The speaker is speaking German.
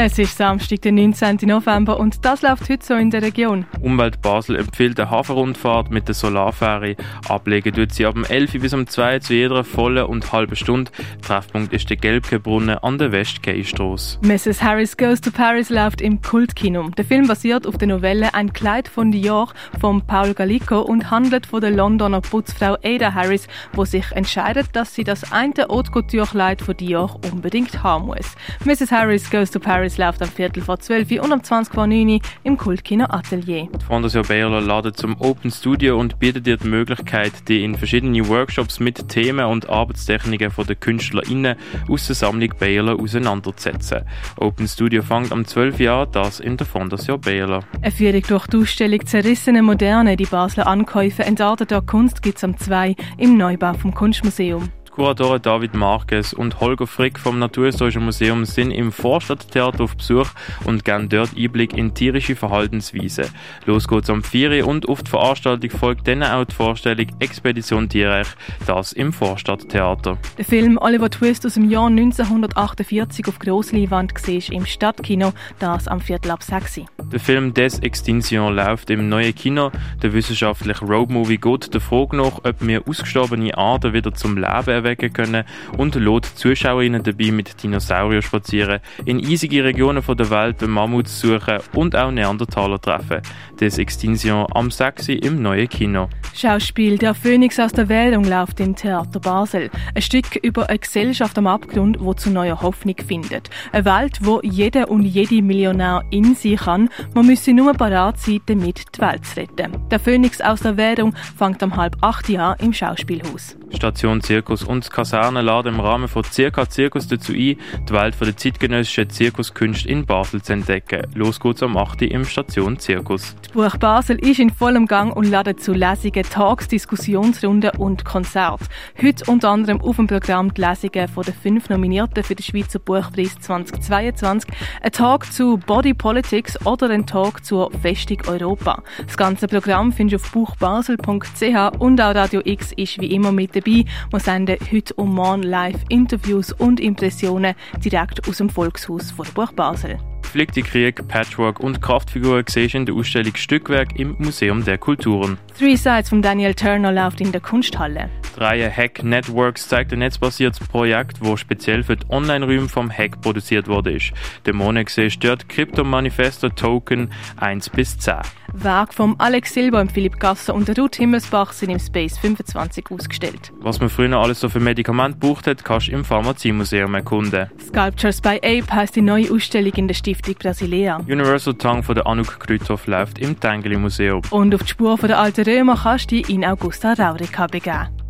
Es ist Samstag, der 19. November und das läuft heute so in der Region. Umwelt Basel empfiehlt eine Hafenrundfahrt mit der Solarfähre. Ablegen tut sie ab dem 11 bis um 2 zu jeder vollen und halben Stunde. Treffpunkt ist der Gelbke-Brunnen an der Westkeistrasse. Mrs. Harris Goes to Paris läuft im Kultkino. Der Film basiert auf der Novelle Ein Kleid von Dior von Paul Gallico und handelt von der Londoner Putzfrau Ada Harris, wo sich entscheidet, dass sie das eine Haute Couture-Kleid von Dior unbedingt haben muss. Mrs. Harris Goes to Paris Paris läuft am Viertel vor 12 und am 20 vor 9 im Kultkino Atelier. Die Fondation Bayerler ladet zum Open Studio und bietet dir die Möglichkeit, die in verschiedene Workshops mit Themen und Arbeitstechniken von den KünstlerInnen aus der Sammlung Bayerler auseinanderzusetzen. Open Studio fängt am 12 Jahr das in der Fondation Bayerler. Eine Führung durch die Ausstellung Zerrissene Moderne, die Basler Ankäufe entarteter Kunst gibt es am 2 im Neubau vom Kunstmuseum. Kuratoren David Marquez und Holger Frick vom Naturhistorischen Museum sind im Vorstadttheater auf Besuch und geben dort Einblick in tierische Verhaltensweisen. Los geht's am 4 und auf die Veranstaltung folgt dann auch die Vorstellung Expedition Tierreich, das im Vorstadttheater. Der Film Oliver Twist aus dem Jahr 1948 auf Grossleinwand siehst im Stadtkino, das am Viertel ab 6. Der Film Des Extinction läuft im neuen Kino. Der wissenschaftliche Roadmovie geht der Frage nach, ob wir ausgestorbene Arten wieder zum Leben erwecken erwecken können und lässt Zuschauerinnen dabei mit Dinosauriern spazieren, in eisige Regionen der Welt Mammuts suchen und auch Neandertaler treffen. Das Extinction am 6. im neuen Kino. Schauspiel Der Phönix aus der Wählung läuft im Theater Basel. Ein Stück über eine Gesellschaft am Abgrund, wo zu neuer Hoffnung findet. Eine Welt, wo jeder und jede Millionär in sich kann. Man müsse nur parat sein, damit die Welt zu retten. Der Phönix aus der Wählung fängt am halb acht Jahr im Schauspielhaus. Station Zirkus und Kaserne laden im Rahmen von Circa Zirkus dazu ein, die Welt der zeitgenössischen Zirkuskünste in Basel zu entdecken. Los geht's am 8. im Station Zirkus. Die Buch Basel ist in vollem Gang und ladet zu Lesungen, Talks, Diskussionsrunden und Konzerten. Heute unter anderem auf dem Programm die Lesungen von den fünf Nominierten für den Schweizer Buchpreis 2022, ein Talk zu Body Politics oder ein Talk zur Festung Europa. Das ganze Programm findest du auf buchbasel.ch und auch Radio X ist wie immer mit dabei. Wir senden heute und morgen live Interviews und Impressionen direkt aus dem Volkshaus von Burg Basel. Fliegte Krieg, Patchwork und Kraftfiguren siehst in der Ausstellung Stückwerk im Museum der Kulturen. Three Sides von Daniel Turner läuft in der Kunsthalle. Die Reihe Hack Networks zeigt ein netzbasiertes Projekt, das speziell für die Online-Räume vom Hack produziert wurde. Dämonen siehst dort Krypto-Manifesto Token 1 bis 10. Werke von Alex Silber, Philipp Gasser und Ruth Himmelsbach sind im Space 25 ausgestellt. Was man früher alles so für Medikamente gebraucht hat, kannst du im Pharmaziemuseum erkunden. Sculptures by Ape heisst die neue Ausstellung in der Stiftung Brasilea. Universal Tongue von der Anuk Krüthoff läuft im Tengeli Museum. Und auf die Spur der alten Römer kannst du dich in Augusta Raurica begeben.